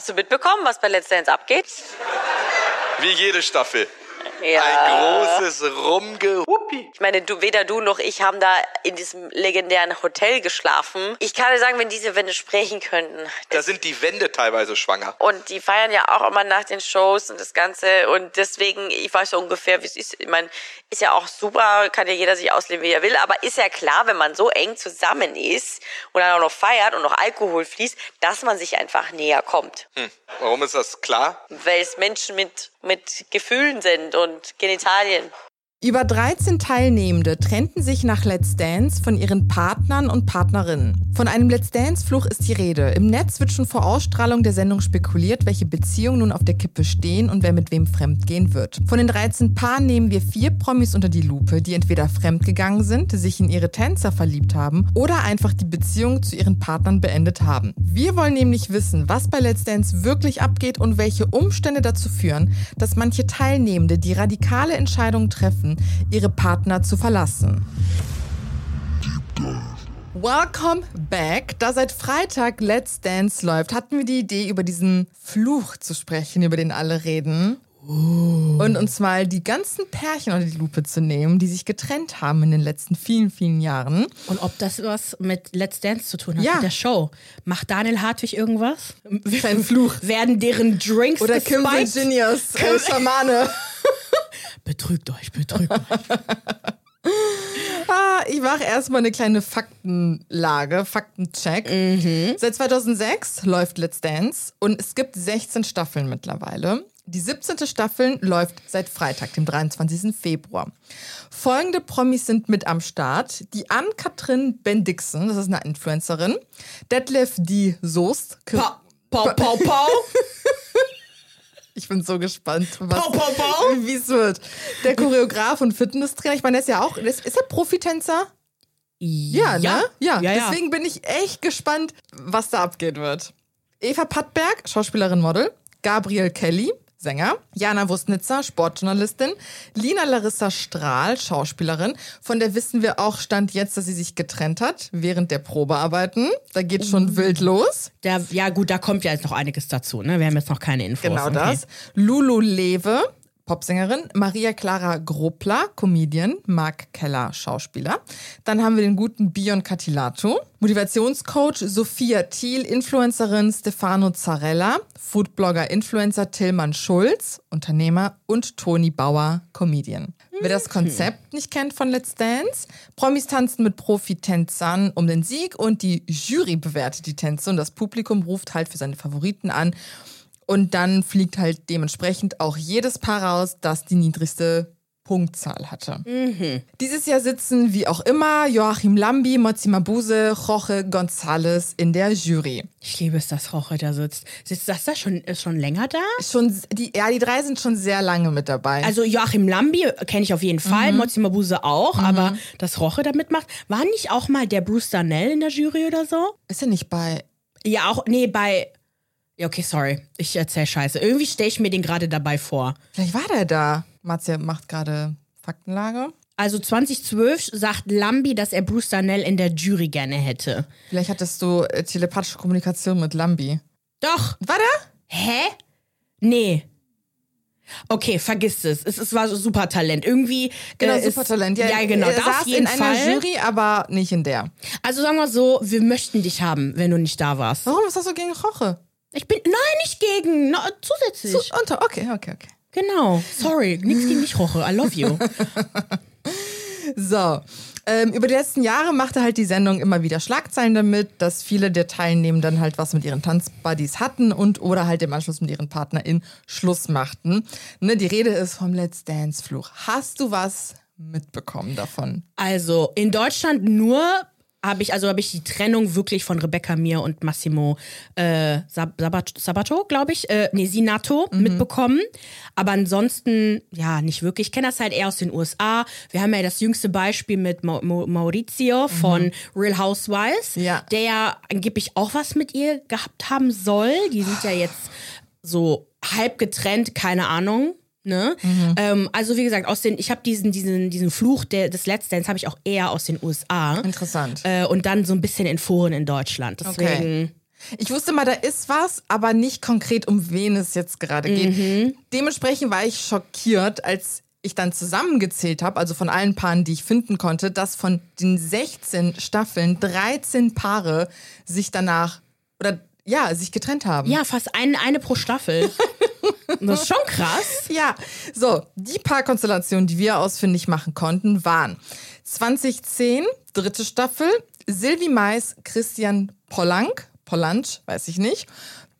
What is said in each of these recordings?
Hast du mitbekommen, was bei Let's Dance abgeht? Wie jede Staffel. Ja. Ein großes Rumgehuppi. Ich meine, du, weder du noch ich haben da in diesem legendären Hotel geschlafen. Ich kann dir sagen, wenn diese Wände sprechen könnten. Da sind die Wände teilweise schwanger. Und die feiern ja auch immer nach den Shows und das Ganze. Und deswegen, ich weiß so ungefähr, wie es ist. Ich meine, ist ja auch super, kann ja jeder sich ausleben, wie er will. Aber ist ja klar, wenn man so eng zusammen ist und dann auch noch feiert und noch Alkohol fließt, dass man sich einfach näher kommt. Hm. Warum ist das klar? Weil es Menschen mit, mit Gefühlen sind und Genitalien. Über 13 Teilnehmende trennten sich nach Let's Dance von ihren Partnern und Partnerinnen. Von einem Let's Dance-Fluch ist die Rede. Im Netz wird schon vor Ausstrahlung der Sendung spekuliert, welche Beziehungen nun auf der Kippe stehen und wer mit wem fremdgehen wird. Von den 13 Paaren nehmen wir vier Promis unter die Lupe, die entweder fremdgegangen sind, sich in ihre Tänzer verliebt haben oder einfach die Beziehung zu ihren Partnern beendet haben. Wir wollen nämlich wissen, was bei Let's Dance wirklich abgeht und welche Umstände dazu führen, dass manche Teilnehmende die radikale Entscheidung treffen, ihre Partner zu verlassen. Welcome back. Da seit Freitag Let's Dance läuft, hatten wir die Idee, über diesen Fluch zu sprechen, über den alle reden. Und uns mal die ganzen Pärchen unter die Lupe zu nehmen, die sich getrennt haben in den letzten vielen, vielen Jahren. Und ob das was mit Let's Dance zu tun hat, Ja. mit der Show. Macht Daniel Hartwig irgendwas? Sein Fluch. Werden deren Drinks Oder Kim gespiked? Virginias äh, Schamane. Betrügt euch, betrügt euch. Ah, ich mache erstmal eine kleine Faktenlage, Faktencheck. Seit 2006 läuft Let's Dance und es gibt 16 Staffeln mittlerweile. Die 17. Staffel läuft seit Freitag, dem 23. Februar. Folgende Promis sind mit am Start. Die Ann-Kathrin Bendixen, das ist eine Influencerin. Detlef die Soest. Pau, pau, pau, pau. Ich bin so gespannt, was, Pau, pau, pau. wie es wird. Der Choreograf und Fitnesstrainer, ich meine, der ist ja auch, ist, ist er Profitänzer? Ja, ne? Ja, ja, ja. deswegen bin ich echt gespannt, was da abgehen wird. Eva Pattberg, Schauspielerin, Model. Gabriel Kelly, Sänger. Jana Wusnitzer, Sportjournalistin. Lina Larissa Strahl, Schauspielerin. Von der wissen wir auch, stand jetzt, dass sie sich getrennt hat während der Probearbeiten. Da geht schon wild los. Da, ja, gut, da kommt ja jetzt noch einiges dazu. Ne? Wir haben jetzt noch keine Infos. Genau okay. das. Lulu Lewe, Popsängerin. Maria Clara Grobler, Comedian. Marc Keller, Schauspieler. Dann haben wir den guten Bion Catilato. Motivationscoach Sophia Thiel, Influencerin Stefano Zarella. Foodblogger, Influencer Tillmann Schulz, Unternehmer. Und Toni Bauer, Comedian. Wer das Konzept nicht kennt von Let's Dance, Promis tanzen mit Profitänzern um den Sieg und die Jury bewertet die Tänze und das Publikum ruft halt für seine Favoriten an. Und dann fliegt halt dementsprechend auch jedes Paar raus, das die niedrigste Punktzahl hatte. Dieses Jahr sitzen wie auch immer Joachim Lambi, Mozi Mabuse, Jorge González in der Jury. Ich liebe es, dass Roche da sitzt. Sitzt das da schon, ist schon länger da? Schon, die, ja, die drei sind schon sehr lange mit dabei. Also Joachim Lambi kenne ich auf jeden Mhm. Fall, Mozi Mabuse auch, aber dass Roche da mitmacht. War nicht auch mal der Bruce Darnell in der Jury oder so? ist er nicht bei. Ja, auch, nee, bei. Ja, okay, sorry. Ich erzähl Scheiße. Irgendwie stelle ich mir den gerade dabei vor. Vielleicht war der da. Marzia macht gerade Faktenlage. Also 2012 sagt Lambi, dass er Bruce Darnell in der Jury gerne hätte. Vielleicht hattest du äh, telepathische Kommunikation mit Lambi. Doch. War der? Hä? Nee. Okay, vergiss es. Es, es war so super Talent. Irgendwie. Genau, äh, Supertalent. Ja, genau. Er Da saß in Fall. einer Jury, aber nicht in der. Also sagen wir so, wir möchten dich haben, wenn du nicht da warst. Warum ist das so gegen Roche? Ich bin. Nein, nicht gegen. No, zusätzlich. So, unter, okay, okay, okay. Genau. Sorry. Nix gegen dich, Roche. I love you. So. Ähm, über die letzten Jahre machte halt die Sendung immer wieder Schlagzeilen damit, dass viele der Teilnehmenden halt was mit ihren Tanzbuddies hatten und oder halt im Anschluss mit ihren PartnerInnen Schluss machten. Ne, die Rede ist vom Let's Dance Fluch. Hast du was mitbekommen davon? Also in Deutschland nur habe ich, also habe ich die Trennung wirklich von Rebecca Mir und Massimo äh, Sab Sabat Sabato, glaube ich, äh, nee, Sinato mitbekommen. Aber ansonsten, ja, nicht wirklich. Ich kenne das halt eher aus den USA. Wir haben ja das jüngste Beispiel mit Mau Mau Maurizio von Real Housewives, Ja. der ja angeblich auch was mit ihr gehabt haben soll. Die sind ja jetzt so halb getrennt, keine Ahnung. Ne? Ähm, also wie gesagt, aus den, ich habe diesen, diesen, diesen Fluch der, des Let's Dance habe ich auch eher aus den USA. Interessant. Äh, und dann so ein bisschen in Foren in Deutschland. Deswegen. Ich wusste mal, da ist was, aber nicht konkret, um wen es jetzt gerade geht. Dementsprechend war ich schockiert, als ich dann zusammengezählt habe, also von allen Paaren, die ich finden konnte, dass von den 16 Staffeln 13 Paare sich danach oder ja, sich getrennt haben. Ja, fast ein, eine pro Staffel. das ist schon krass. Ja, so, die Paarkonstellationen, die wir ausfindig machen konnten, waren 2010, dritte Staffel, Silvi Mais, Christian Pollank, Pollansch, weiß ich nicht.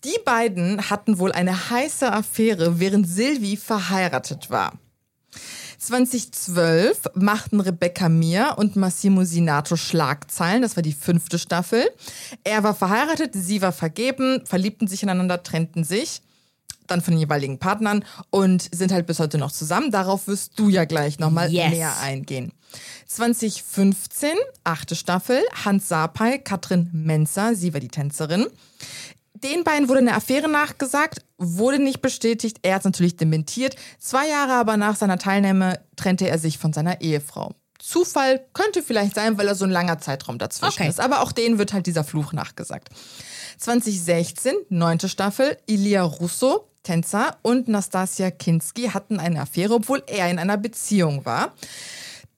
Die beiden hatten wohl eine heiße Affäre, während Silvi verheiratet war. 2012 machten Rebecca Mir und Massimo Sinato Schlagzeilen. Das war die fünfte Staffel. Er war verheiratet, sie war vergeben, verliebten sich ineinander, trennten sich dann von den jeweiligen Partnern und sind halt bis heute noch zusammen. Darauf wirst du ja gleich nochmal Yes. näher eingehen. 2015, achte Staffel, Hans Sapai, Katrin Menzer, sie war die Tänzerin. Den beiden wurde eine Affäre nachgesagt, wurde nicht bestätigt. Er hat es natürlich dementiert. Zwei Jahre aber nach seiner Teilnahme trennte er sich von seiner Ehefrau. Zufall könnte vielleicht sein, weil er so ein langer Zeitraum dazwischen Okay. ist. Aber auch denen wird halt dieser Fluch nachgesagt. 2016, neunte Staffel, Ilia Russo, Tänzer, und Nastasia Kinski hatten eine Affäre, obwohl er in einer Beziehung war.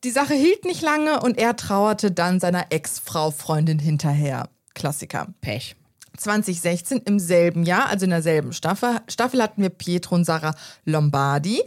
Die Sache hielt nicht lange und er trauerte dann seiner Ex-Frau Freundin hinterher. Klassiker. Pech. 2016 im selben Jahr, also in derselben Staffel, Staffel hatten wir Pietro und Sarah Lombardi.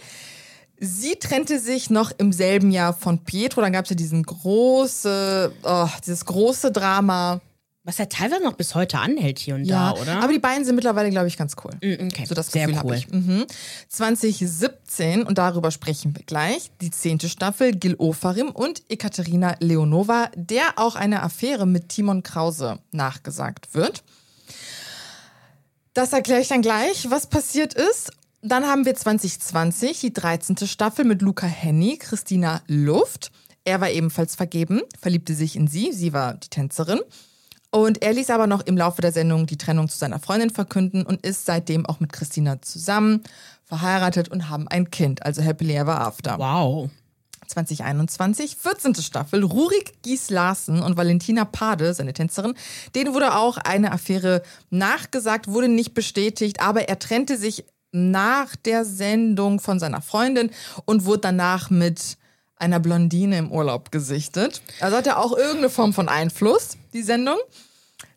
Sie trennte sich noch im selben Jahr von Pietro. Dann gab es ja diesen große, oh, dieses große Drama. Was ja teilweise noch bis heute anhält hier und da, oder? aber die beiden sind mittlerweile, glaube ich, ganz cool. Mm, okay. So das Sehr Gefühl habe cool. ich. Mhm. 2017, und darüber sprechen wir gleich, die zehnte Staffel, Gil Ofarim und Ekaterina Leonova, der auch eine Affäre mit Timon Krause nachgesagt wird. Das erkläre ich dann gleich, was passiert ist. Dann haben wir 2020 die 13. Staffel mit Luca Henny, Christina Luft. Er war ebenfalls vergeben, verliebte sich in sie, sie war die Tänzerin. Und er ließ aber noch im Laufe der Sendung die Trennung zu seiner Freundin verkünden und ist seitdem auch mit Christina zusammen, verheiratet und haben ein Kind, also Happily Ever After. Wow. 2021, 14. Staffel, Rurik Gies Larsen und Valentina Pade, seine Tänzerin, denen wurde auch eine Affäre nachgesagt, wurde nicht bestätigt, aber er trennte sich nach der Sendung von seiner Freundin und wurde danach mit einer Blondine im Urlaub gesichtet. Also hat er auch irgendeine Form von Einfluss, die Sendung.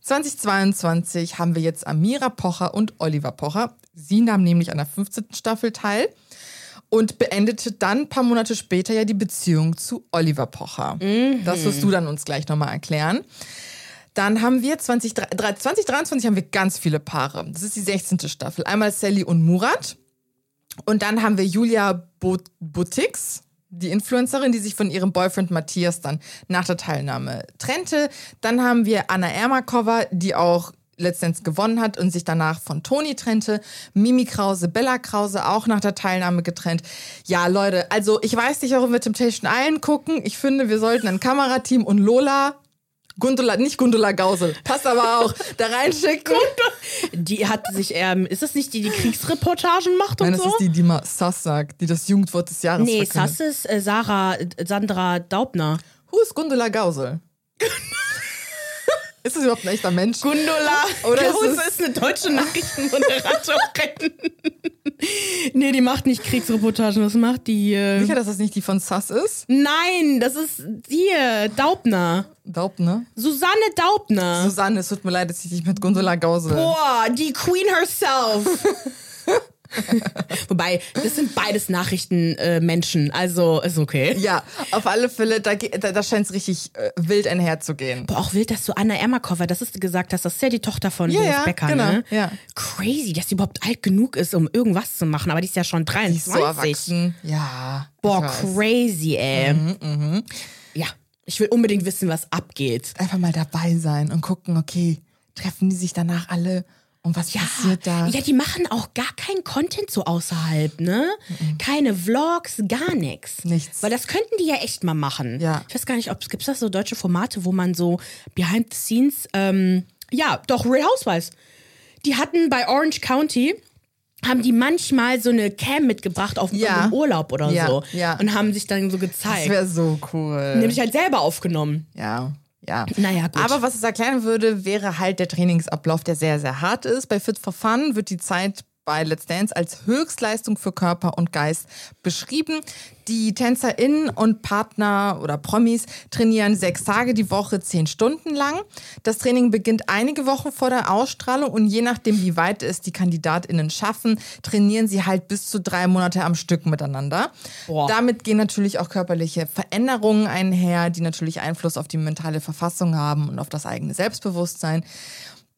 2022 haben wir jetzt Amira Pocher und Oliver Pocher. Sie nahm nämlich an der 15. Staffel teil und beendete dann ein paar Monate später ja die Beziehung zu Oliver Pocher. Das wirst du dann uns gleich nochmal erklären. Dann haben wir 20, 2023 haben wir ganz viele Paare. Das ist die 16. Staffel. Einmal Sally und Murat. Und dann haben wir Julia Bo Butix, die Influencerin, die sich von ihrem Boyfriend Matthias dann nach der Teilnahme trennte. Dann haben wir Anna Ermakova, die auch letztendlich gewonnen hat und sich danach von Toni trennte. Mimi Krause, Bella Krause auch nach der Teilnahme getrennt. Ja, Leute, also ich weiß nicht, warum wir Temptation Island gucken. Ich finde, wir sollten ein Kamerateam und Lola, Gundula, nicht Gundula Gausel, passt aber auch, da reinschicken. Die hat sich, ähm, ist das nicht die, die Kriegsreportagen macht und Nein, das so? ist die, die mal Sass sagt, die das Jugendwort des Jahres nee, verkündet. Sass ist äh, Sarah, äh, Sandra Daubner. Who ist Gundula Gausel? ist das überhaupt ein echter Mensch? Gundula. Oder ist Gause es- ist eine deutsche Nachrichtenmoderatorin. nee, die macht nicht Kriegsreportagen, das macht die. Äh, Sicher, dass das nicht die von Sass ist? Nein, das ist hier, Daubner. Daubt, ne? Susanne Daubner. Susanne, es tut mir leid, dass ich dich mit Gundula Gausel. Boah, die Queen herself. Wobei, das sind beides Nachrichtenmenschen, äh, also ist okay. Ja, auf alle Fälle, da, da, da scheint es richtig äh, wild einherzugehen. Boah, auch wild, dass du Anna Ermakova, das ist gesagt hast, das ist ja die Tochter von Ja, Boris ja, Becker, genau, ne? ja. Crazy, dass sie überhaupt alt genug ist, um irgendwas zu machen, aber die ist ja schon Die 23. ist so erwachsen. Ja. Boah, ich weiß. Mhm, crazy, ey. Ja, ich will unbedingt wissen, was abgeht. Einfach mal dabei sein und gucken, okay, treffen die sich danach alle und was passiert da? Ja, die machen auch gar keinen Content so außerhalb, ne? Keine Vlogs, gar nichts. Nichts. Weil das könnten die ja echt mal machen. Ja. Ich weiß gar nicht, ob es gibt das so deutsche Formate, wo man so behind the scenes, ähm, ja, doch Real Housewives. Die hatten bei Orange County haben die manchmal so eine Cam mitgebracht auf Ja. Urlaub oder Ja, so ja. und haben sich dann so Das gezeigt. wäre so cool. Nämlich halt selber aufgenommen. Ja, ja. Naja, gut. Aber was es erklären würde, wäre halt der Trainingsablauf, der sehr, sehr hart ist. Bei Fit for Fun wird die Zeit bei Let's Dance als Höchstleistung für Körper und Geist beschrieben. Die TänzerInnen und Partner oder Promis trainieren sechs Tage die Woche, zehn Stunden lang. Das Training beginnt einige Wochen vor der Ausstrahlung und je nachdem, wie weit es die KandidatInnen schaffen, trainieren sie halt bis zu drei Monate am Stück miteinander. Boah. Damit gehen natürlich auch körperliche Veränderungen einher, die natürlich Einfluss auf die mentale Verfassung haben und auf das eigene Selbstbewusstsein.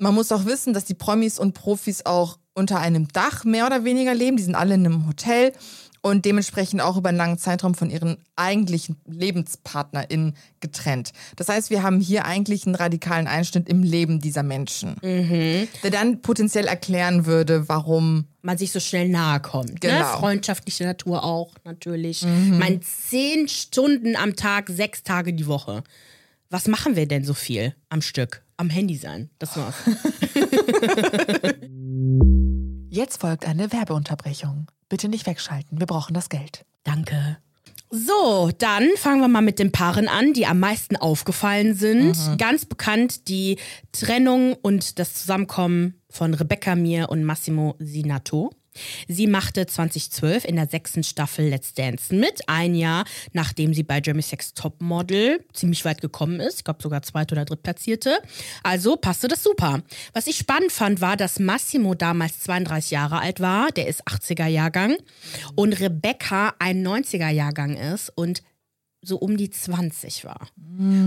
Man muss auch wissen, dass die Promis und Profis auch unter einem Dach mehr oder weniger leben. Die sind alle in einem Hotel und dementsprechend auch über einen langen Zeitraum von ihren eigentlichen LebenspartnerInnen getrennt. Das heißt, wir haben hier eigentlich einen radikalen Einschnitt im Leben dieser Menschen, der dann potenziell erklären würde, warum man sich so schnell nahe kommt. Ne? Genau. Freundschaftliche Natur auch, natürlich. Mein zehn Stunden am Tag, sechs Tage die Woche. Was machen wir denn so viel am Stück? Am Handy sein. Das war's. Jetzt folgt eine Werbeunterbrechung. Bitte nicht wegschalten, wir brauchen das Geld. Danke. So, dann fangen wir mal mit den Paaren an, die am meisten aufgefallen sind. Ganz bekannt die Trennung und das Zusammenkommen von Rebecca Mir und Massimo Sinato. Sie machte 2012 in der sechsten Staffel Let's Dance mit, ein Jahr nachdem sie bei Jeremy Sex Topmodel ziemlich weit gekommen ist. Ich glaube sogar zweit- oder drittplatzierte. Also passte das super. Was ich spannend fand, war, dass Massimo damals 32 Jahre alt war. Der ist 80er Jahrgang. Und Rebecca ein 90er Jahrgang ist und so um die 20 war.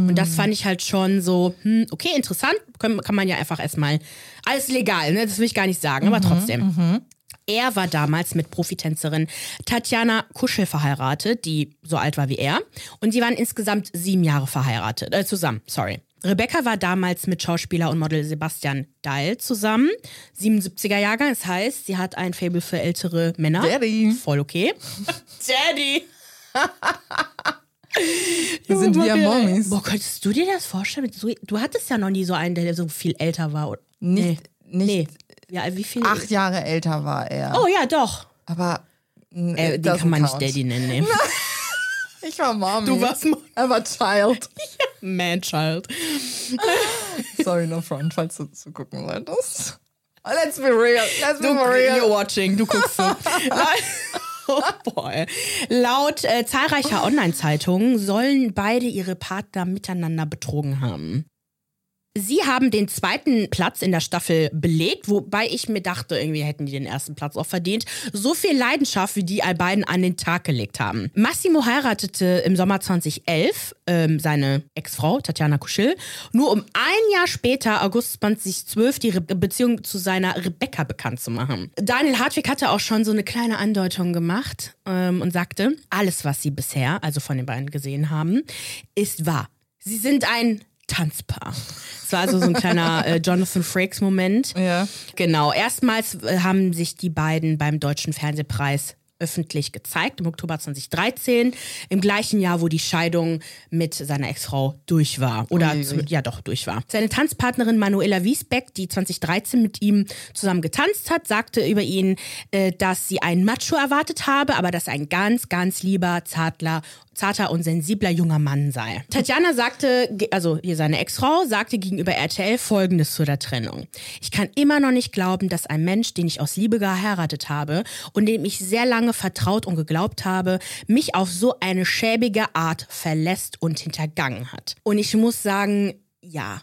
Und das fand ich halt schon so, hm, okay, interessant. Kann, kann man ja einfach erstmal. Alles legal, ne? Das will ich gar nicht sagen, aber trotzdem. Er war damals mit Profitänzerin Tatjana Kuschel verheiratet, die so alt war wie er. Und die waren insgesamt sieben Jahre verheiratet, äh, zusammen, sorry. Rebecca war damals mit Schauspieler und Model Sebastian Dahl zusammen. 77er Jahrgang, das heißt, sie hat ein Faible für ältere Männer. Daddy. Voll okay. Daddy. wir sind wir Mommies. Boah, könntest du dir das vorstellen? Du hattest ja noch nie so einen, der so viel älter war. Nicht, Nee. nicht Ja, wie viel? acht Jahre älter war er. Oh ja, doch. Aber Äh, it den kann man nicht. Daddy nennen. Nee. Ich war Mommy. Du warst Mo- Er war Child. Man-Child. Sorry, no front, falls du zugucken wolltest. Let's be real. Let's be Du, real. you're watching, du guckst so. oh boy. Laut äh, zahlreicher Online-Zeitungen sollen beide ihre Partner miteinander betrogen haben. Sie haben den zweiten Platz in der Staffel belegt, wobei ich mir dachte, irgendwie hätten die den ersten Platz auch verdient. So viel Leidenschaft, wie die beiden an den Tag gelegt haben. Massimo heiratete im Sommer 2011 ähm, seine Ex-Frau Tatjana Kuschel. Nur um ein Jahr später, August 2012, die Re Beziehung zu seiner Rebecca bekannt zu machen. Daniel Hartwig hatte auch schon so eine kleine Andeutung gemacht ähm, und sagte, alles, was sie bisher, also von den beiden gesehen haben, ist wahr. Sie sind ein Tanzpaar. Es war also so ein kleiner äh, Jonathan Frakes-Moment. Ja. Genau. Erstmals äh, haben sich die beiden beim Deutschen Fernsehpreis öffentlich gezeigt, im Oktober 2013, im gleichen Jahr, wo die Scheidung mit seiner Ex-Frau durch war. Oder ui. zum, ja doch, durch war. Seine Tanzpartnerin Manuela Wiesbeck, die 2013 mit ihm zusammen getanzt hat, sagte über ihn, äh, dass sie einen Macho erwartet habe, aber dass er ein ganz, ganz lieber, zartler, zarter und sensibler junger Mann sei. Tatjana sagte, also hier seine Ex-Frau, sagte gegenüber RTL Folgendes zu der Trennung. Ich kann immer noch nicht glauben, dass ein Mensch, den ich aus Liebe geheiratet habe und dem ich sehr lange vertraut und geglaubt habe, mich auf so eine schäbige Art verlässt und hintergangen hat. Und ich muss sagen, ja,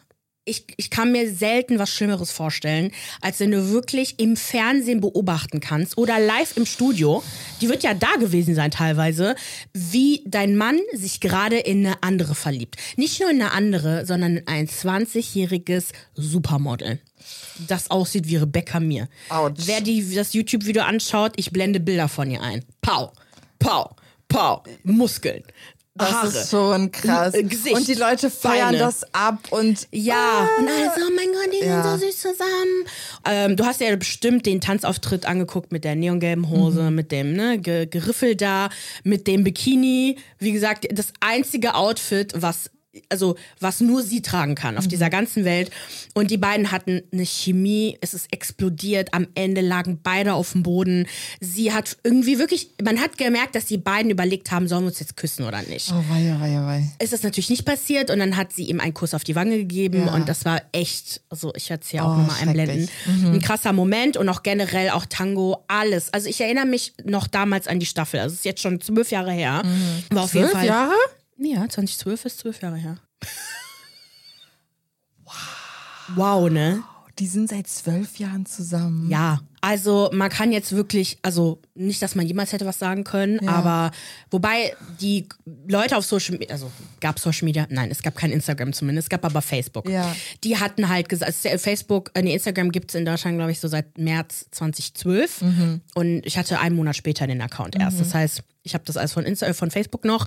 ich, ich kann mir selten was Schlimmeres vorstellen, als wenn du wirklich im Fernsehen beobachten kannst oder live im Studio, die wird ja da gewesen sein teilweise, wie dein Mann sich gerade in eine andere verliebt. Nicht nur in eine andere, sondern in ein 20-jähriges Supermodel. Das aussieht wie Rebecca Mir. Autsch. Wer die, das YouTube-Video anschaut, ich blende Bilder von ihr ein. Pau, pau, pau, Muskeln. Das Haare. ist schon krass. L- äh, Gesicht, und die Leute feiern Beine. das ab und Ja, und alle so, oh mein Gott, die Ja. sind so süß zusammen. Ähm, du hast ja bestimmt den Tanzauftritt angeguckt mit der neongelben Hose, mit dem ne, Ge Geriffel da, mit dem Bikini. Wie gesagt, das einzige Outfit, was also was nur sie tragen kann auf dieser ganzen Welt. Und die beiden hatten eine Chemie, es ist explodiert, am Ende lagen beide auf dem Boden. Sie hat irgendwie wirklich, man hat gemerkt, dass die beiden überlegt haben, sollen wir uns jetzt küssen oder nicht. Oh, wei, wei, wei. Ist das natürlich nicht passiert und dann hat sie ihm einen Kuss auf die Wange gegeben Ja. und das war echt, also ich werde es hier auch Oh, nochmal einblenden. schrecklich. Ein krasser Moment und auch generell auch Tango, alles. Also ich erinnere mich noch damals an die Staffel, also es ist jetzt schon zwölf Jahre her. War auf jeden Zwölf Fall. Jahre? Ja, 2012 ist zwölf Jahre her. Wow, ne? Die sind seit zwölf Jahren zusammen. Ja, also man kann jetzt wirklich, also nicht, dass man jemals hätte was sagen können, Ja. aber wobei die Leute auf Social Media, also gab Social Media, nein, es gab kein Instagram zumindest, es gab aber Facebook. Ja. Die hatten halt gesagt, also Facebook, äh, nee, Instagram gibt es in Deutschland, glaube ich, so seit März 2012 und ich hatte einen Monat später den Account erst. Das heißt, ich habe das alles von, Insta äh, von Facebook noch.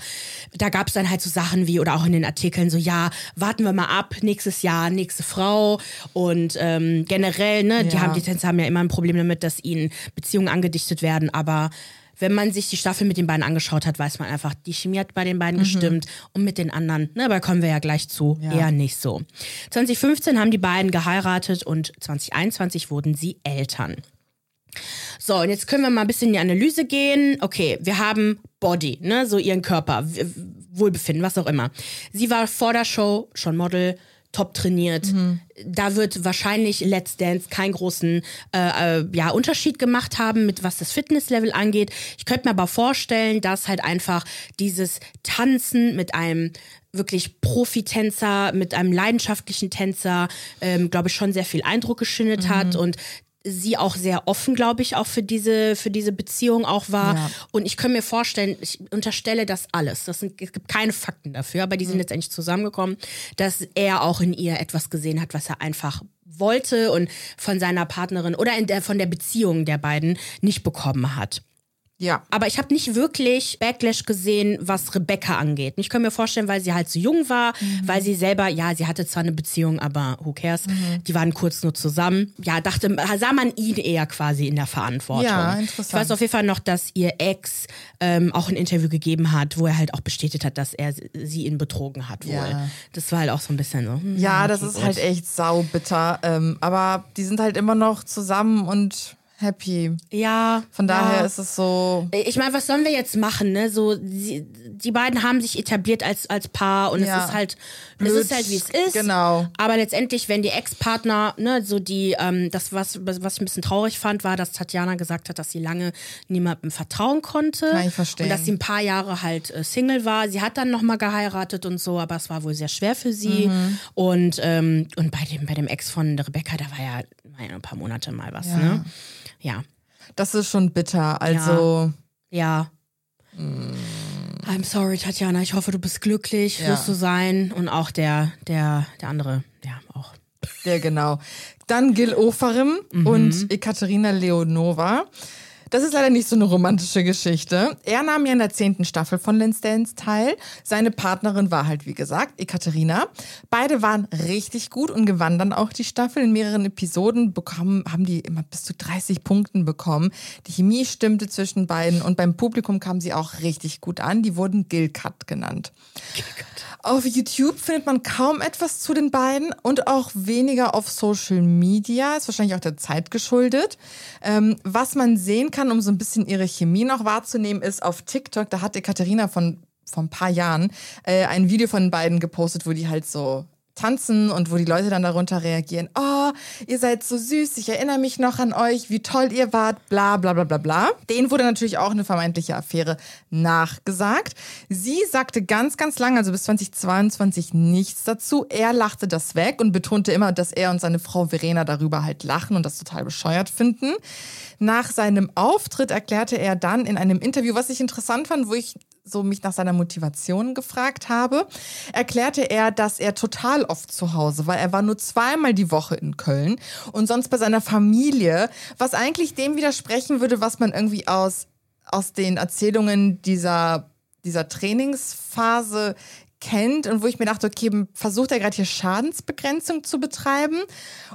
Da gab es dann halt so Sachen wie, oder auch in den Artikeln so, ja, warten wir mal ab, nächstes Jahr, nächste Frau. Und ähm, generell, ne, die Ja. haben die Tänzer haben ja immer ein Problem damit, dass ihnen Beziehungen angedichtet werden, aber wenn man sich die Staffel mit den beiden angeschaut hat, weiß man einfach, die Chemie hat bei den beiden gestimmt und mit den anderen, ne, aber kommen wir ja gleich zu, Ja. eher nicht so. 2015 haben die beiden geheiratet und 2021 wurden sie Eltern. So, und jetzt können wir mal ein bisschen in die Analyse gehen. Okay, wir haben Body, ne, so ihren Körper, Wohlbefinden, was auch immer. Sie war vor der Show schon Model, top trainiert. Da wird wahrscheinlich Let's Dance keinen großen äh, äh, ja, Unterschied gemacht haben, mit was das Fitnesslevel angeht. Ich könnte mir aber vorstellen, dass halt einfach dieses Tanzen mit einem wirklich Profitänzer, mit einem leidenschaftlichen Tänzer, ähm, glaube ich, schon sehr viel Eindruck geschindet hat und sie auch sehr offen, glaube ich, auch für diese, für diese Beziehung auch war. Ja. Und ich kann mir vorstellen, ich unterstelle das alles. Das sind, es gibt keine Fakten dafür, aber die sind letztendlich zusammengekommen, dass er auch in ihr etwas gesehen hat, was er einfach wollte und von seiner Partnerin oder in der, von der Beziehung der beiden nicht bekommen hat. Ja. Aber ich habe nicht wirklich Backlash gesehen, was Rebecca angeht. Ich kann mir vorstellen, weil sie halt so jung war, weil sie selber, ja, sie hatte zwar eine Beziehung, aber who cares? Die waren kurz nur zusammen. Ja, dachte, sah man ihn eher quasi in der Verantwortung. Ja, interessant. Ich weiß auf jeden Fall noch, dass ihr Ex ähm, auch ein Interview gegeben hat, wo er halt auch bestätigt hat, dass er sie ihn betrogen hat wohl. Ja. Das war halt auch so ein bisschen so. hm, Ja, das okay, ist halt echt saubitter. Ähm, aber die sind halt immer noch zusammen und happy. Ja. Von daher ja. ist es so. Ich meine, was sollen wir jetzt machen, ne? So, die, die beiden haben sich etabliert als, als Paar und Ja. es ist halt, Blöd. es ist halt, wie es ist. Genau. Aber letztendlich, wenn die Ex-Partner, ne, so die, ähm, das, was, was ich ein bisschen traurig fand, war, dass Tatjana gesagt hat, dass sie lange niemandem vertrauen konnte. Kann ich verstehen. Und dass sie ein paar Jahre halt äh, Single war. Sie hat dann nochmal geheiratet und so, aber es war wohl sehr schwer für sie. Mhm. Und, ähm, und bei dem, bei dem Ex von Rebecca, da war ja, war ja ein paar Monate mal was, Ja. ne? Ja. Das ist schon bitter. Also. Ja. I'm sorry, Tatjana. Ich hoffe, du bist glücklich, Ja. wirst du sein. Und auch der, der, der andere, ja, auch. Ja, genau. Dann Gil Ofarim Mhm. und Ekaterina Leonova. Das ist leider nicht so eine romantische Geschichte. Er nahm ja in der zehnten Staffel von Let's Dance teil. Seine Partnerin war halt, wie gesagt, Ekaterina. Beide waren richtig gut und gewannen dann auch die Staffel. In mehreren Episoden bekommen, haben die immer bis zu 30 Punkten bekommen. Die Chemie stimmte zwischen beiden und beim Publikum kamen sie auch richtig gut an. Die wurden Gilcut genannt. Auf YouTube findet man kaum etwas zu den beiden und auch weniger auf Social Media. Ist wahrscheinlich auch der Zeit geschuldet. Ähm, was man sehen kann, um so ein bisschen ihre Chemie noch wahrzunehmen, ist auf TikTok. Da hat Ekaterina von vor ein paar Jahren äh, ein Video von den beiden gepostet, wo die halt so tanzen und wo die Leute dann darunter reagieren, oh, ihr seid so süß, ich erinnere mich noch an euch, wie toll ihr wart, bla bla bla bla bla. Denen wurde natürlich auch eine vermeintliche Affäre nachgesagt. Sie sagte ganz, ganz lange, also bis 2022 nichts dazu. Er lachte das weg und betonte immer, dass er und seine Frau Verena darüber halt lachen und das total bescheuert finden. Nach seinem Auftritt erklärte er dann in einem Interview, was ich interessant fand, wo ich so mich nach seiner Motivation gefragt habe, erklärte er, dass er total oft zu Hause war. Er war nur zweimal die Woche in Köln und sonst bei seiner Familie, was eigentlich dem widersprechen würde, was man irgendwie aus, aus den Erzählungen dieser, dieser Trainingsphase kennt und wo ich mir dachte, okay, versucht er gerade hier Schadensbegrenzung zu betreiben?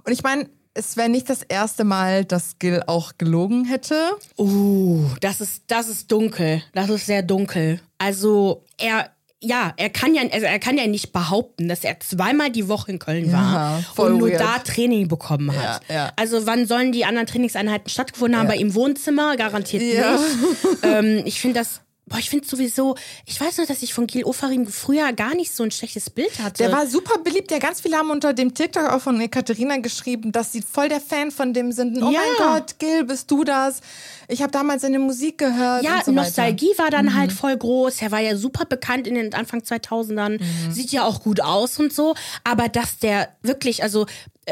Und ich meine, es wäre nicht das erste Mal, dass Gil auch gelogen hätte. Uh, das ist, das ist dunkel. Das ist sehr dunkel. Also, er, ja, er kann ja, also er kann ja nicht behaupten, dass er zweimal die Woche in Köln war und nur weird. da Training bekommen hat. Ja, ja. Also wann sollen die anderen Trainingseinheiten stattgefunden haben? Bei ihm Wohnzimmer? Garantiert nicht. ähm, ich finde das, boah, ich finde sowieso, ich weiß noch, dass ich von Gil Ofarim früher gar nicht so ein schlechtes Bild hatte. Der war super beliebt. Ja, ganz viele haben unter dem TikTok auch von Ekaterina geschrieben, dass sie voll der Fan von dem sind. Oh Ja. mein Gott, Gil, bist du das? Ich habe damals seine Musik gehört. Ja, so weiter. Nostalgie war dann Mhm. halt voll groß. Er war ja super bekannt in den Anfang 2000ern. Mhm. Sieht ja auch gut aus und so. Aber dass der wirklich, also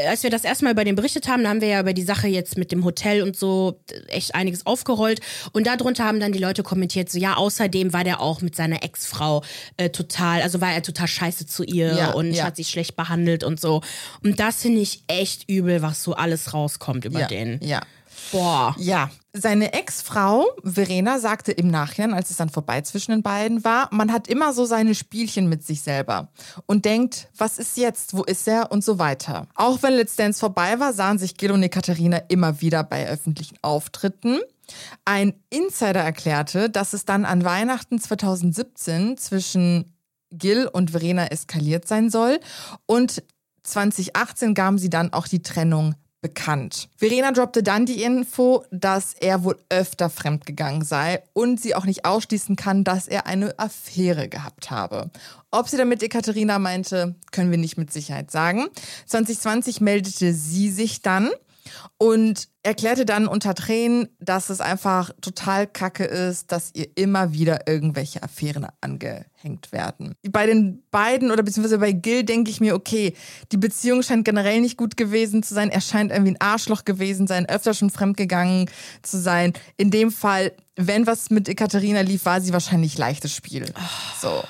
als wir das erstmal über den berichtet haben, haben wir ja über die Sache jetzt mit dem Hotel und so äh, echt einiges aufgerollt. Und darunter haben dann die Leute kommentiert, so ja, außerdem war der auch mit seiner Ex-Frau äh, total, also war er total scheiße zu ihr Ja, und ja. hat sie schlecht behandelt und so. Und das finde ich echt übel, was so alles rauskommt über ja, den. Ja. Boah. Ja, seine Ex-Frau Verena sagte im Nachhinein, als es dann vorbei zwischen den beiden war, man hat immer so seine Spielchen mit sich selber und denkt, was ist jetzt, wo ist er und so weiter. Auch wenn Let's Dance vorbei war, sahen sich Gil und Ekaterina immer wieder bei öffentlichen Auftritten. Ein Insider erklärte, dass es dann an Weihnachten 2017 zwischen Gil und Verena eskaliert sein soll und 2018 gaben sie dann auch die Trennung bekannt. Verena droppte dann die Info, dass er wohl öfter fremdgegangen sei und sie auch nicht ausschließen kann, dass er eine Affäre gehabt habe. Ob sie damit Ekaterina meinte, können wir nicht mit Sicherheit sagen. 2020 meldete sie sich dann und erklärte dann unter Tränen, dass es einfach total kacke ist, dass ihr immer wieder irgendwelche Affären angehängt werden. Bei den beiden oder beziehungsweise bei Gil denke ich mir, okay, die Beziehung scheint generell nicht gut gewesen zu sein. Er scheint irgendwie ein Arschloch gewesen sein, öfter schon fremdgegangen zu sein. In dem Fall, wenn was mit Ekaterina lief, war sie wahrscheinlich leichtes Spiel. So.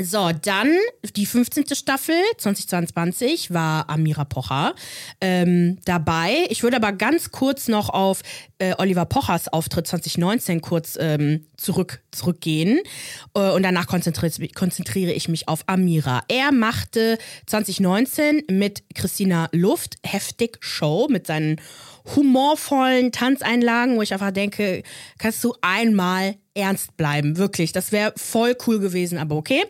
So, dann die 15. Staffel 2022 war Amira Pocher ähm, dabei. Ich würde aber ganz kurz noch auf äh, Oliver Pochers Auftritt 2019 kurz ähm, zurück, zurückgehen. Äh, und danach konzentriere, konzentriere ich mich auf Amira. Er machte 2019 mit Christina Luft heftig Show mit seinen humorvollen Tanzeinlagen, wo ich einfach denke, kannst du einmal ernst bleiben, wirklich. Das wäre voll cool gewesen, aber okay.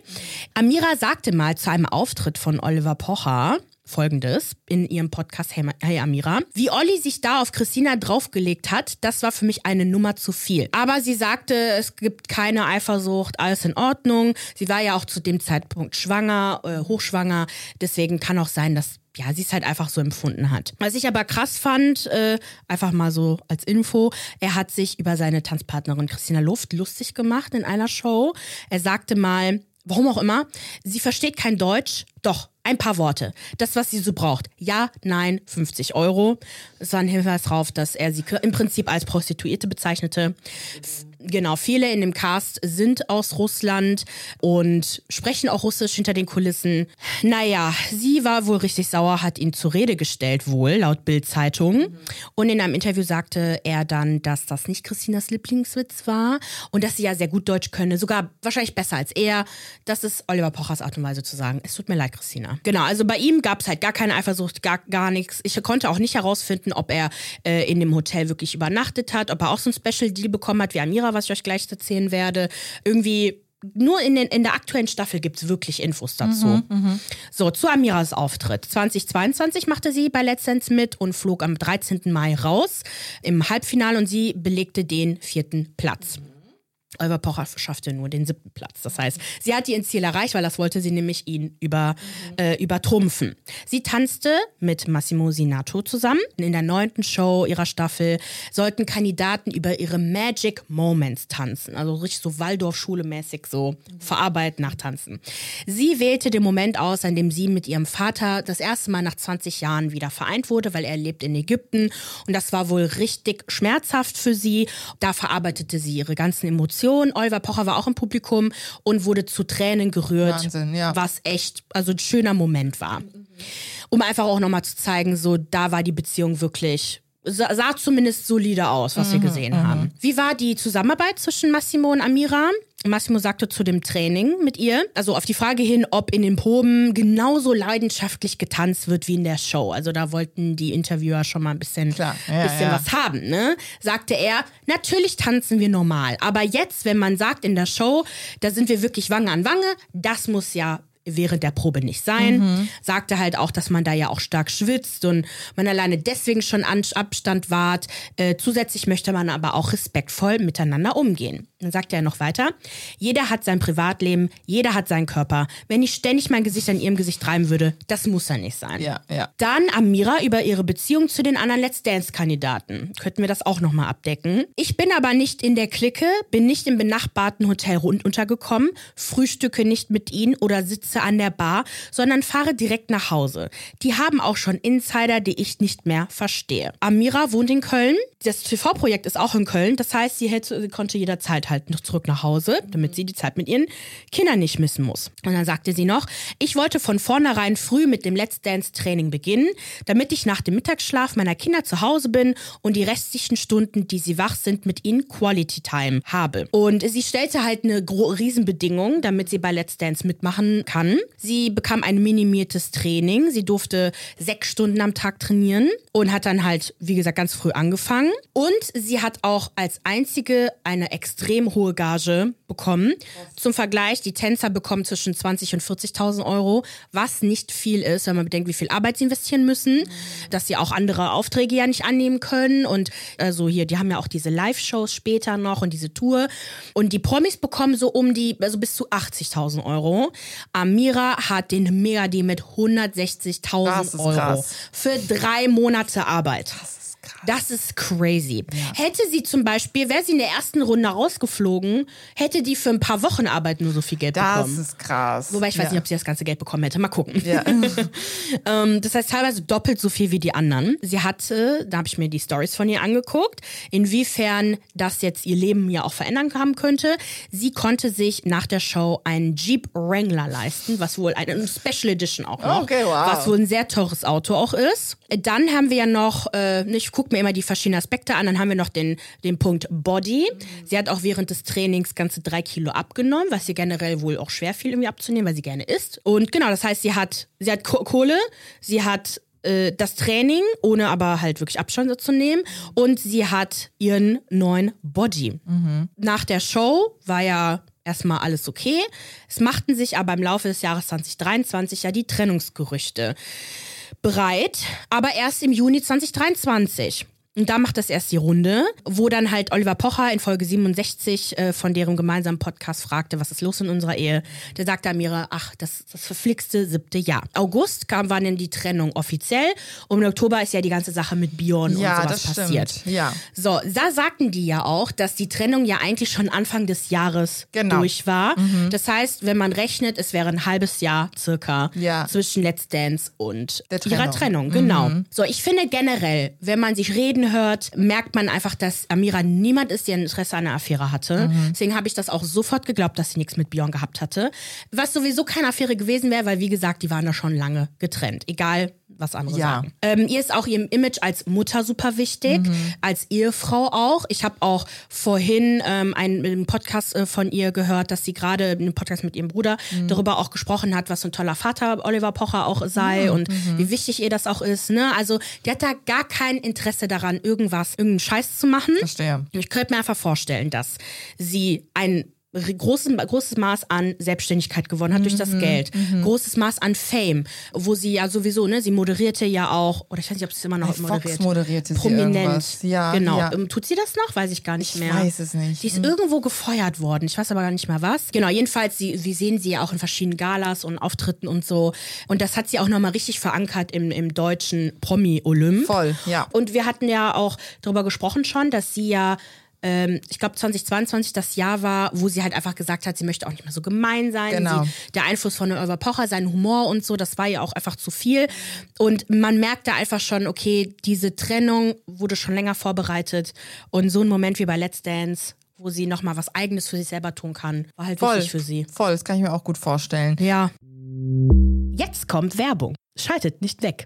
Amira sagte mal zu einem Auftritt von Oliver Pocher, Folgendes in ihrem Podcast Hey, Amira. Wie Olli sich da auf Christina draufgelegt hat, das war für mich eine Nummer zu viel. Aber sie sagte, es gibt keine Eifersucht, alles in Ordnung. Sie war ja auch zu dem Zeitpunkt schwanger, äh, hochschwanger. Deswegen kann auch sein, dass ja, sie es halt einfach so empfunden hat. Was ich aber krass fand, äh, einfach mal so als Info, er hat sich über seine Tanzpartnerin Christina Luft lustig gemacht in einer Show. Er sagte mal, warum auch immer, sie versteht kein Deutsch, doch, ein paar Worte. Das, was sie so braucht. Ja, nein, 50 Euro. Es war ein Hinweis darauf, dass er sie im Prinzip als Prostituierte bezeichnete. Genau, viele in dem Cast sind aus Russland und sprechen auch Russisch hinter den Kulissen. Naja, sie war wohl richtig sauer, hat ihn zur Rede gestellt, wohl, laut Bild-Zeitung. Und in einem Interview sagte er dann, dass das nicht Christinas Lieblingswitz war und dass sie ja sehr gut Deutsch könne, sogar wahrscheinlich besser als er. Das ist Oliver Pochers Art und Weise zu sagen. Es tut mir leid, Christina. Genau, also bei ihm gab es halt gar keine Eifersucht, gar, gar nichts. Ich konnte auch nicht herausfinden, ob er äh, in dem Hotel wirklich übernachtet hat, ob er auch so ein Special Deal bekommen hat wie Amira, was ich euch gleich erzählen werde. Irgendwie nur in, den, in der aktuellen Staffel gibt es wirklich Infos dazu. So, zu Amiras Auftritt. 2022 machte sie bei Let's Dance mit und flog am 13. Mai raus im Halbfinale und sie belegte den vierten Platz. Oliver Pocher schaffte nur den siebten Platz. Das heißt, sie hat ihr Ziel erreicht, weil das wollte sie nämlich ihn über, äh, übertrumpfen. Sie tanzte mit Massimo Sinato zusammen. In der neunten Show ihrer Staffel sollten Kandidaten über ihre Magic Moments tanzen. Also richtig so Waldorf-Schule-mäßig so verarbeiten nach Tanzen. Sie wählte den Moment aus, an dem sie mit ihrem Vater das erste Mal nach 20 Jahren wieder vereint wurde, weil er lebt in Ägypten. Und das war wohl richtig schmerzhaft für sie. Da verarbeitete sie ihre ganzen Emotionen. Oliver Pocher war auch im Publikum und wurde zu Tränen gerührt, Wahnsinn, ja. was echt also ein schöner Moment war. Um einfach auch nochmal zu zeigen, so da war die Beziehung wirklich sah, sah zumindest solide aus, was wir gesehen haben. Wie war die Zusammenarbeit zwischen Massimo und Amira? Massimo sagte zu dem Training mit ihr, also auf die Frage hin, ob in den Proben genauso leidenschaftlich getanzt wird wie in der Show. Also da wollten die Interviewer schon mal ein bisschen, Klar, ja, bisschen ja. was haben, ne? Sagte er, natürlich tanzen wir normal. Aber jetzt, wenn man sagt in der Show, da sind wir wirklich Wange an Wange, das muss ja während der Probe nicht sein. Mhm. Sagte halt auch, dass man da ja auch stark schwitzt und man alleine deswegen schon an Abstand wahrt. Äh, zusätzlich möchte man aber auch respektvoll miteinander umgehen. Dann sagt er noch weiter, jeder hat sein Privatleben, jeder hat seinen Körper. Wenn ich ständig mein Gesicht an ihrem Gesicht reiben würde, das muss ja nicht sein. Ja, ja. Dann Amira über ihre Beziehung zu den anderen Let's Dance-Kandidaten. Könnten wir das auch nochmal abdecken. Ich bin aber nicht in der Clique, bin nicht im benachbarten Hotel rund untergekommen, frühstücke nicht mit ihnen oder sitze an der Bar, sondern fahre direkt nach Hause. Die haben auch schon Insider, die ich nicht mehr verstehe. Amira wohnt in Köln. Das TV-Projekt ist auch in Köln. Das heißt, sie, hätte, konnte jederzeit halt noch zurück nach Hause, damit sie die Zeit mit ihren Kindern nicht missen muss. Und dann sagte sie noch, ich wollte von vornherein früh mit dem Let's Dance Training beginnen, damit ich nach dem Mittagsschlaf meiner Kinder zu Hause bin und die restlichen Stunden, die sie wach sind, mit ihnen Quality Time habe. Und sie stellte halt eine Riesenbedingung, damit sie bei Let's Dance mitmachen kann. Sie bekam ein minimiertes Training. Sie durfte sechs Stunden am Tag trainieren und hat dann halt, wie gesagt, ganz früh angefangen. Und sie hat auch als einzige eine extrem hohe Gage bekommen. Zum Vergleich, die Tänzer bekommen zwischen 20.000 und 40.000 Euro, was nicht viel ist, wenn man bedenkt, wie viel Arbeit sie investieren müssen, dass sie auch andere Aufträge ja nicht annehmen können. Und also hier, die haben ja auch diese Live-Shows später noch und diese Tour. Und die Promis bekommen so um die, also bis zu 80.000 Euro. Amira hat den Mega-Deal mit Das 160.000 ist Euro krass. für drei Monate Arbeit. Das krass. Das ist crazy. Hätte sie zum Beispiel, wäre sie in der ersten Runde rausgeflogen, hätte die für ein paar Wochen Arbeit nur so viel Geld Das bekommen. ist krass. Wobei ich weiß ja. nicht, ob sie das ganze Geld bekommen hätte. Mal gucken. Ja. ähm, das heißt teilweise doppelt so viel wie die anderen. Sie hatte, da habe ich mir die Stories von ihr angeguckt, inwiefern das jetzt ihr Leben ja auch verändern haben könnte. Sie konnte sich nach der Show einen Jeep Wrangler leisten, was wohl eine Special Edition auch noch, Okay, wow. was wohl ein sehr teures Auto auch ist. Dann haben wir ja noch, äh, ich gucke mir immer die verschiedenen Aspekte an, dann haben wir noch den, den Punkt Body. Sie hat auch während des Trainings ganze drei Kilo abgenommen, was ihr generell wohl auch schwer fiel, irgendwie abzunehmen, weil sie gerne isst. Und genau, das heißt, sie hat, sie hat Ko- Kohle, sie hat äh, das Training, ohne aber halt wirklich Abstand zu nehmen. Und sie hat ihren neuen Body. Nach der Show war ja erstmal alles okay. Es machten sich aber im Laufe des Jahres 2023 ja die Trennungsgerüchte bereit, aber erst im Juni 2023. Und da macht das erst die Runde, wo dann halt Oliver Pocher in Folge 67 äh, von deren gemeinsamen Podcast fragte, was ist los in unserer Ehe. Der sagte Amira, ach, das ist das verflixte siebte Jahr. August kam war dann die Trennung offiziell und im Oktober ist ja die ganze Sache mit Björn Ja, und sowas das stimmt. passiert. Ja. So, da sagten die ja auch, dass die Trennung ja eigentlich schon Anfang des Jahres Genau. durch war. Das heißt, wenn man rechnet, es wäre ein halbes Jahr circa Ja. zwischen Let's Dance und Der ihrer Trennung. Trennung. Genau. So, ich finde generell, wenn man sich reden hört, merkt man einfach, dass Amira niemand ist, der ein Interesse an einer Affäre hatte. Deswegen habe ich das auch sofort geglaubt, dass sie nichts mit Björn gehabt hatte. Was sowieso keine Affäre gewesen wäre, weil wie gesagt, die waren da schon lange getrennt. Egal, was andere Ja. sagen. Ähm, ihr ist auch ihr Image als Mutter super wichtig, als Ehefrau auch. Ich habe auch vorhin ähm, einen, einen Podcast äh, von ihr gehört, dass sie gerade in einem Podcast mit ihrem Bruder darüber auch gesprochen hat, was für ein toller Vater Oliver Pocher auch sei und wie wichtig ihr das auch ist. Ne? Also die hat da gar kein Interesse daran, irgendwas, irgendeinen Scheiß zu machen. Verstehe. Ich könnte mir einfach vorstellen, dass sie ein großen, großes Maß an Selbstständigkeit gewonnen hat durch das Geld. Großes Maß an Fame, wo sie ja sowieso, ne, sie moderierte ja auch, oder ich weiß nicht, ob sie es immer noch Bei Fox moderiert. moderierte sie Prominent. irgendwas. Ja, genau. ja. Ähm, Tut sie das noch? Weiß ich gar nicht Ich mehr. weiß es nicht. Die ist irgendwo gefeuert worden. Ich weiß aber gar nicht mehr was. Genau, jedenfalls, sie, wir sehen sie ja auch in verschiedenen Galas und Auftritten und so. Und das hat sie auch nochmal richtig verankert im, im deutschen Promi-Olymp. Voll, ja. Und wir hatten ja auch darüber gesprochen schon, dass sie ja ähm, ich glaube 2022 das Jahr war, wo sie halt einfach gesagt hat, sie möchte auch nicht mehr so gemein sein. Genau. Sie, der Einfluss von Oliver Pocher, sein Humor und so, das war ja auch einfach zu viel. Und man merkte einfach schon, okay, diese Trennung wurde schon länger vorbereitet. Und so ein Moment wie bei Let's Dance, wo sie nochmal was Eigenes für sich selber tun kann, war halt Voll. wichtig für sie. Voll, das kann ich mir auch gut vorstellen. Ja. Jetzt kommt Werbung. Schaltet nicht weg.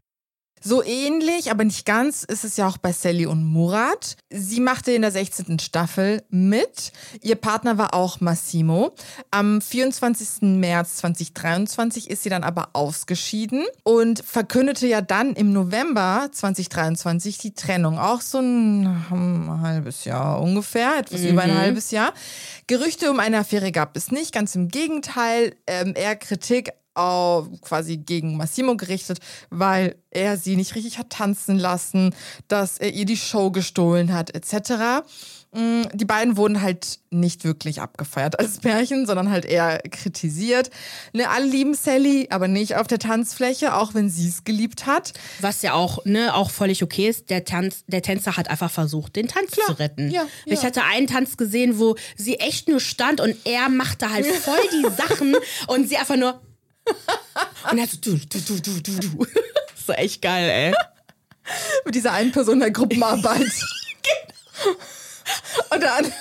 So ähnlich, aber nicht ganz, ist es ja auch bei Sally und Murat. Sie machte in der 16. Staffel mit. Ihr Partner war auch Massimo. Am 24. März 2023 ist sie dann aber ausgeschieden und verkündete ja dann im November 2023 die Trennung. Auch so ein, ein halbes Jahr ungefähr, etwas über ein halbes Jahr. Gerüchte um eine Affäre gab es nicht, ganz im Gegenteil. Ähm, eher Kritik quasi gegen Massimo gerichtet, weil er sie nicht richtig hat tanzen lassen, dass er ihr die Show gestohlen hat, etc. Mm, Die beiden wurden halt nicht wirklich abgefeiert als Pärchen, sondern halt eher kritisiert. Ne, alle lieben Sally, aber nicht auf der Tanzfläche, auch wenn sie es geliebt hat. Was ja auch, ne, auch völlig okay ist. Der Tanz, der Tänzer hat einfach versucht, den Tanz zu retten. Ja, Ich ja. hatte einen Tanz gesehen, wo sie echt nur stand und er machte halt voll die Sachen und sie einfach nur. Und er so, du, du, du, du, du, du. Das war echt geil, ey. Mit dieser einen Person der Gruppenarbeit. Und dann,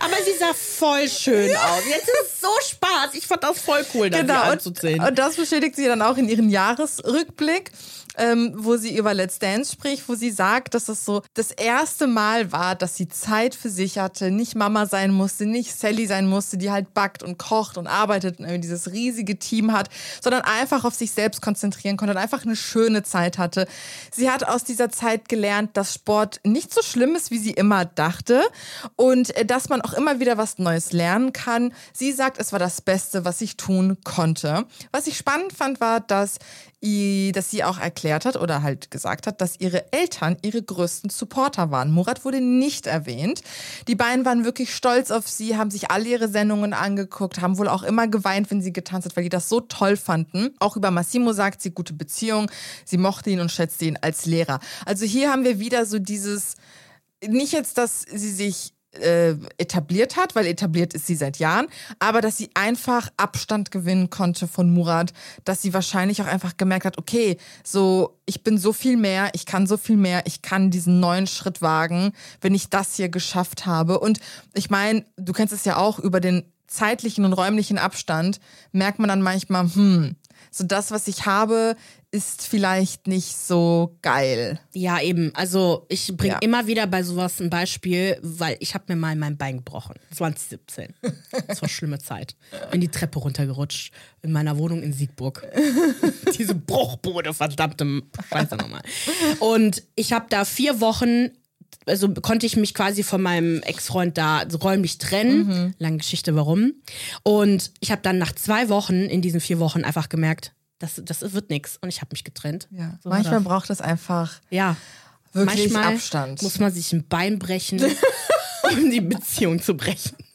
Aber sie sah voll schön aus. Jetzt ist es so Spaß. Ich fand das voll cool, das genau, genau, und, anzusehen. und das bestätigt sie dann auch in ihrem Jahresrückblick. Ähm, wo sie über Let's Dance spricht, wo sie sagt, dass es so das erste Mal war, dass sie Zeit für sich hatte, nicht Mama sein musste, nicht Sally sein musste, die halt backt und kocht und arbeitet und irgendwie dieses riesige Team hat, sondern einfach auf sich selbst konzentrieren konnte und einfach eine schöne Zeit hatte. Sie hat aus dieser Zeit gelernt, dass Sport nicht so schlimm ist, wie sie immer dachte und äh, dass man auch immer wieder was Neues lernen kann. Sie sagt, es war das Beste, was ich tun konnte. Was ich spannend fand, war, dass, dass sie auch erklärt hat oder halt gesagt hat, dass ihre Eltern ihre größten Supporter waren. Murat wurde nicht erwähnt. Die beiden waren wirklich stolz auf sie, haben sich alle ihre Sendungen angeguckt, haben wohl auch immer geweint, wenn sie getanzt hat, weil die das so toll fanden. Auch über Massimo sagt sie gute Beziehung. Sie mochte ihn und schätzte ihn als Lehrer. Also hier haben wir wieder so dieses, nicht jetzt, dass sie sich äh, etabliert hat, weil etabliert ist sie seit Jahren, aber dass sie einfach Abstand gewinnen konnte von Murat, dass sie wahrscheinlich auch einfach gemerkt hat, okay, so ich bin so viel mehr, ich kann so viel mehr, ich kann diesen neuen Schritt wagen, wenn ich das hier geschafft habe. Und ich meine, du kennst es ja auch über den zeitlichen und räumlichen Abstand merkt man dann manchmal, hm, so das, was ich habe, ist vielleicht nicht so geil. Ja, eben. Also ich bringe Ja. immer wieder bei sowas ein Beispiel, weil ich habe mir mal mein Bein gebrochen. 2017. Das war schlimme Zeit. Bin die Treppe runtergerutscht in meiner Wohnung in Siegburg. Diese Bruchbude, verdammte Scheiße nochmal. Und ich habe da vier Wochen, also konnte ich mich quasi von meinem Ex-Freund da räumlich trennen. Lange Geschichte, warum. Und ich habe dann nach zwei Wochen in diesen vier Wochen einfach gemerkt, das, das wird nichts. Und ich habe mich getrennt. Ja. So Manchmal braucht es einfach Ja. wirklich Manchmal Abstand. muss man sich ein Bein brechen, um die Beziehung zu brechen.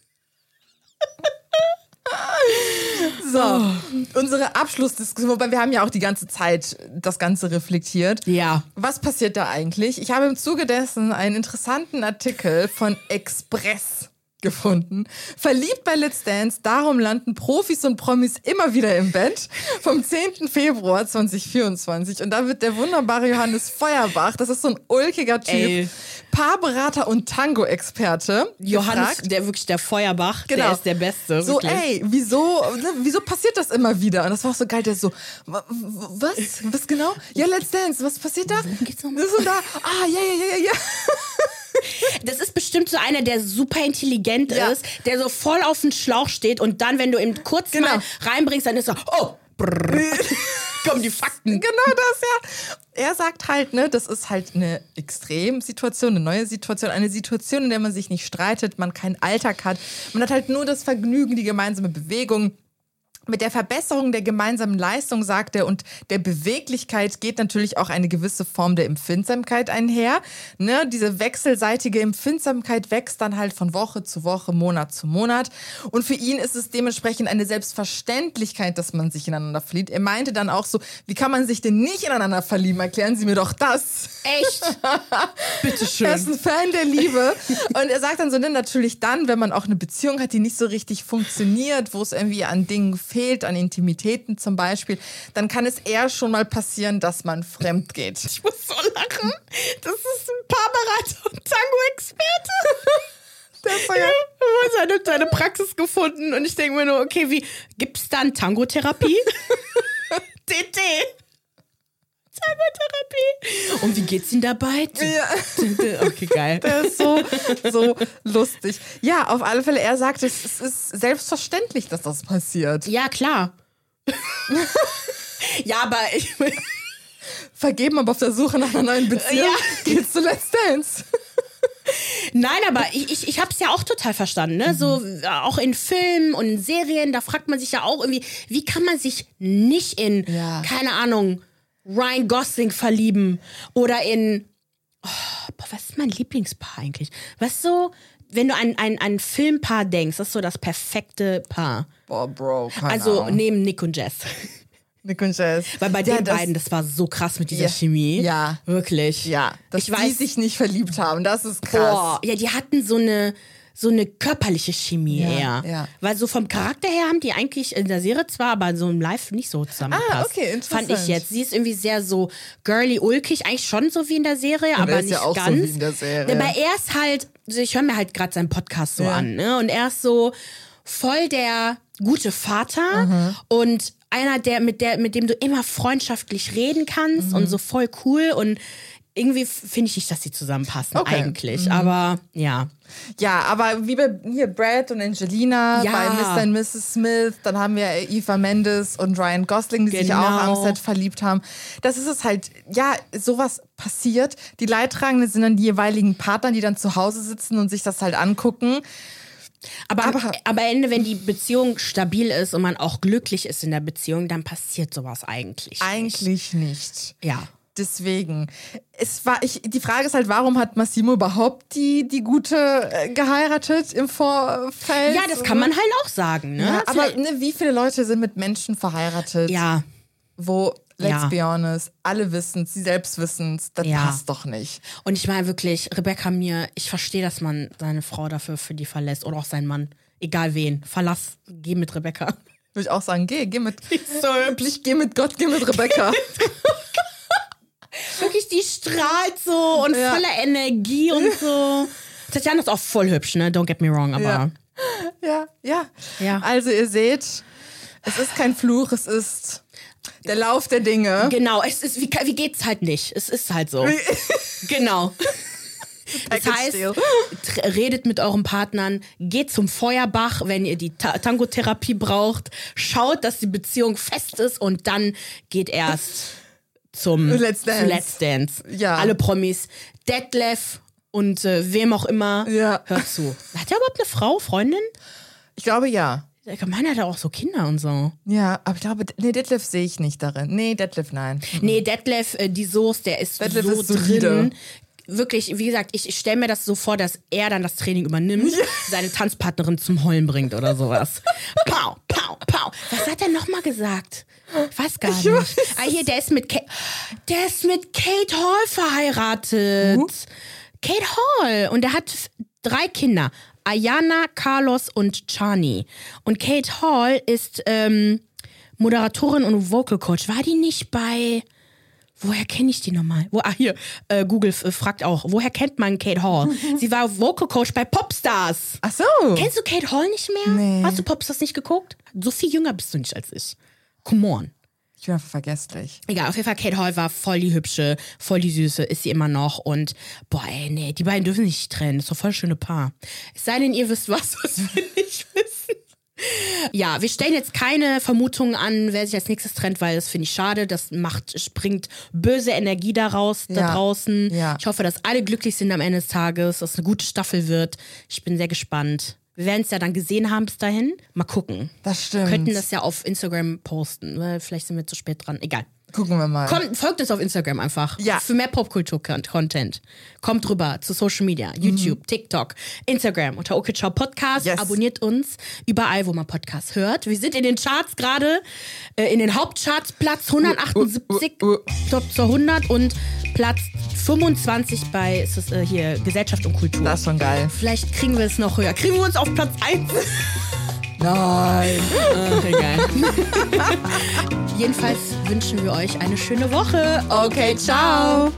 So, unsere Abschlussdiskussion, wobei wir haben ja auch die ganze Zeit das Ganze reflektiert. Ja. Was passiert da eigentlich? Ich habe im Zuge dessen einen interessanten Artikel von Express gefunden. Verliebt bei Let's Dance, darum landen Profis und Promis immer wieder im Bett. Vom 10. Februar 2024. Und da wird der wunderbare Johannes Feuerbach, das ist so ein ulkiger Typ, Ey. Paarberater und Tango-Experte. Johannes, gefragt. der wirklich der Feuerbach, Genau. der ist der Beste. So, wirklich. ey, wieso, ne, wieso passiert das immer wieder? Und das war auch so geil, der so, wa- wa- was? Was genau? Ja, Let's Dance, was passiert da? Worum geht's nochmal? So da, ah, ja, ja, ja, ja, ja. Das ist bestimmt so einer, der super intelligent Ja. ist, der so voll auf dem Schlauch steht und dann, wenn du ihm kurz Genau. mal reinbringst, dann ist er, oh, brrr. kommen die Fakten. Genau das, ja. Er sagt halt, ne, das ist halt eine Extremsituation, eine neue Situation, eine Situation, in der man sich nicht streitet, man keinen Alltag hat. Man hat halt nur das Vergnügen, die gemeinsame Bewegung. Mit der Verbesserung der gemeinsamen Leistung, sagt er, und der Beweglichkeit geht natürlich auch eine gewisse Form der Empfindsamkeit einher. Ne? Diese wechselseitige Empfindsamkeit wächst dann halt von Woche zu Woche, Monat zu Monat. Und für ihn ist es dementsprechend eine Selbstverständlichkeit, dass man sich ineinander verliebt. Er meinte dann auch so, wie kann man sich denn nicht ineinander verlieben? Erklären Sie mir doch das. Echt? Bitteschön. Er ist ein Fan der Liebe. Und er sagt dann so, ne, natürlich dann, wenn man auch eine Beziehung hat, die nicht so richtig funktioniert, wo es irgendwie an Dingen fehlt, an Intimitäten zum Beispiel, dann kann es eher schon mal passieren, dass man fremd geht. Ich muss so lachen. Das ist ein Paarberater und Tango-Experte. Der ist so geil. seine, seine Praxis gefunden und ich denke mir nur, okay, wie gibt's da eine Tango-Therapie? TT. Tango-Therapie. Und wie geht's ihm dabei? Ja. Okay, geil. Der ist so, so lustig. Ja, auf alle Fälle, er sagt, es, ist selbstverständlich, dass das passiert. Ja, klar. ja, aber ich. Vergeben, aber auf der Suche nach einer neuen Beziehung Ja. geht's zu Let's Dance. Nein, aber ich, ich, ich habe es ja auch total verstanden. Ne? So äh, auch in Filmen und in Serien, da fragt man sich ja auch irgendwie, wie kann man sich nicht in, Ja. keine Ahnung, Ryan Gosling verlieben oder in, oh, boah, was ist mein Lieblingspaar eigentlich? Was so, wenn du an ein, ein Filmpaar denkst, das ist so das perfekte Paar. Boah, Bro, keine Also Ahnung. neben Nick und Jess. Nick und Jess. Weil bei Ja, den das- beiden, das war so krass mit dieser Ja. Chemie. Ja. Wirklich. Ja, dass ich die weiß, sich nicht verliebt haben, das ist krass. Boah, ja, die hatten so eine so eine körperliche Chemie Ja, eher. ja. Weil so vom Charakter her haben die eigentlich in der Serie zwar, aber so im Live nicht so zusammengepasst. Ah, okay, interessant. Fand ich jetzt. Sie ist irgendwie sehr so girly, ulkig, eigentlich schon so wie in der Serie, aber er ist nicht ja auch so ganz. wie in der Serie. Aber er ist halt, also ich höre mir halt gerade seinen Podcast so Ja. an, ne? Und er ist so voll der gute Vater Mhm. und einer, der mit, der, mit dem du immer freundschaftlich reden kannst Mhm. und so voll cool und irgendwie finde ich nicht, dass sie zusammenpassen Okay. Mhm. eigentlich. Aber ja. Ja, aber wie bei hier Brad und Angelina, Ja. bei Mr. und Mrs. Smith, dann haben wir Eva Mendes und Ryan Gosling, die sich Genau. auch am Set verliebt haben. Das ist es halt, ja, sowas passiert. Die Leidtragenden sind dann die jeweiligen Partner, die dann zu Hause sitzen und sich das halt angucken. Aber, Aber- aber am Ende, wenn die Beziehung stabil ist und man auch glücklich ist in der Beziehung, dann passiert sowas eigentlich. Eigentlich nicht. Ja. Deswegen. Es war, ich, die Frage ist halt, warum hat Massimo überhaupt die, die Gute äh, geheiratet im Vorfeld? Ja, das kann man halt auch sagen, ne? Ja, aber ne, wie viele Leute sind mit Menschen verheiratet? ja. wo, let's Ja. be honest, alle wissen es, sie selbst wissen es, das Ja. passt doch nicht. Und ich meine wirklich, Rebecca mir, ich verstehe, dass man seine Frau dafür für die verlässt oder auch seinen Mann. Egal wen. Verlass, geh mit Rebecca. Würde ich auch sagen, geh, geh mit, So ich geh mit Gott, geh mit Rebecca. Wirklich, die strahlt so und Ja. voller Energie und so. Tatjana ist auch voll hübsch, ne? Don't get me wrong, aber. Ja. ja, ja, Ja. Also ihr seht, es ist kein Fluch, es ist der Lauf der Dinge. Genau, es ist, wie, wie geht's halt nicht? Es ist halt so. genau. Das heißt, redet mit euren Partnern, geht zum Feuerbach, wenn ihr die Ta Tango-Therapie braucht, schaut, dass die Beziehung fest ist und dann geht erst zum Let's zu Dance. Let's Dance. Ja. Alle Promis. Detlef und äh, wem auch immer, Ja. hört zu. Hat er überhaupt eine Frau, Freundin? Ich glaube ja. Ich meine, hat er auch so Kinder und so. Ja, aber ich glaube, nee, Detlef sehe ich nicht darin. Nee, Detlef, nein. Nee, Detlef, äh, die Soße, der ist Detlef so ist drin. Wirklich, wie gesagt, ich, ich stelle mir das so vor, dass er dann das Training übernimmt, seine Tanzpartnerin zum Heulen bringt oder sowas. Pau, pau, pau. Was hat er nochmal gesagt? Ich weiß gar nicht. weiß Ah, hier, der ist mit Kate, der ist mit Kate Hall verheiratet. Kate Hall. Und der hat drei Kinder. Ayana, Carlos und Chani. Und Kate Hall ist ähm, Moderatorin und Vocal Coach. War die nicht bei... Woher kenne ich die nochmal? Wo, ah, hier, äh, Google f- fragt auch, woher kennt man Kate Hall? Sie war Vocal Coach bei Popstars. Ach so. Kennst du Kate Hall nicht mehr? Nee. Hast du Popstars nicht geguckt? So viel jünger bist du nicht als ich. Come on. Ich bin einfach vergesslich. Egal, auf jeden Fall, Kate Hall war voll die hübsche, voll die süße, ist sie immer noch. Und boah, ey, nee, die beiden dürfen sich nicht trennen. Das ist doch voll schöne Paar. Es sei denn, ihr wisst was, was wir nicht wissen. Ja, wir stellen jetzt keine Vermutungen an, wer sich als nächstes trennt, weil das finde ich schade. Das macht, springt böse Energie daraus, da Ja. draußen. Ja. Ich hoffe, dass alle glücklich sind am Ende des Tages, dass es eine gute Staffel wird. Ich bin sehr gespannt. Wir werden es ja dann gesehen haben bis dahin. Mal gucken. Das stimmt. Könnten das ja auf Instagram posten, weil vielleicht sind wir zu spät dran. Egal. Gucken wir mal. Kommt, folgt uns auf Instagram einfach. Ja. Für mehr Popkultur-Content. Kommt rüber zu Social Media, YouTube, TikTok, Instagram unter Okitschau Podcast. Yes. Abonniert uns überall, wo man Podcasts hört. Wir sind in den Charts gerade, äh, in den Hauptcharts Platz 178 Uh, uh, uh. Top zur 100 und Platz 25 bei ist es, äh, hier Gesellschaft und Kultur. Das ist schon geil. Vielleicht kriegen wir es noch höher. Kriegen wir uns auf Platz 1? Nein. Ach, egal. Jedenfalls wünschen wir euch eine schöne Woche. Okay, ciao.